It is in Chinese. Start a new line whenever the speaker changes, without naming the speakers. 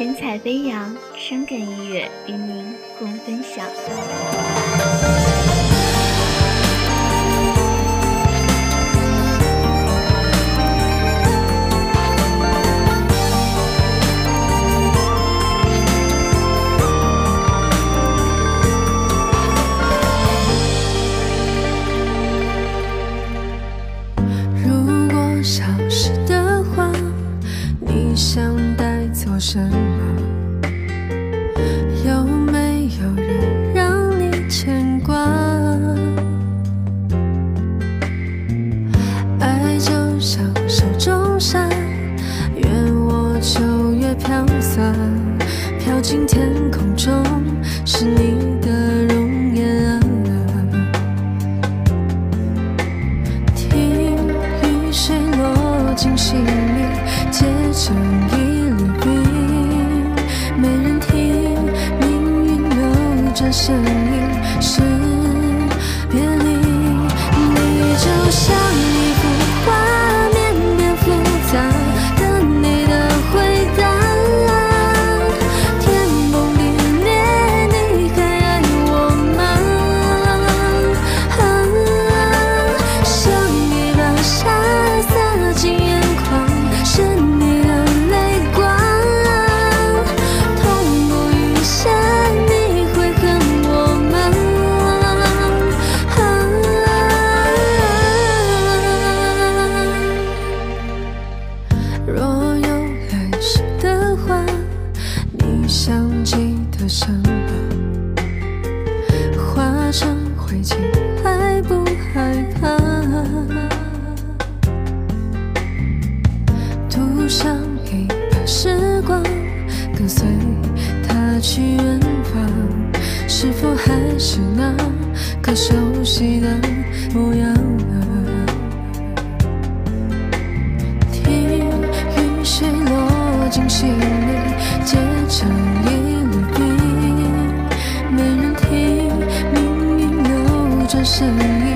神采飞扬，伤感音乐与您共分享。
如果消失的话，你想带走什么？飘进天空中是你的容颜。听雨水落进心里，结成一缕云。没人听命运流转。声音是别离，若有来世的话，你想记得什么化成灰烬还不害怕？赌上一把时光，跟随他去远方，是否还是那个熟悉的模样？心里结成一粒冰，没人听，明明有着声音。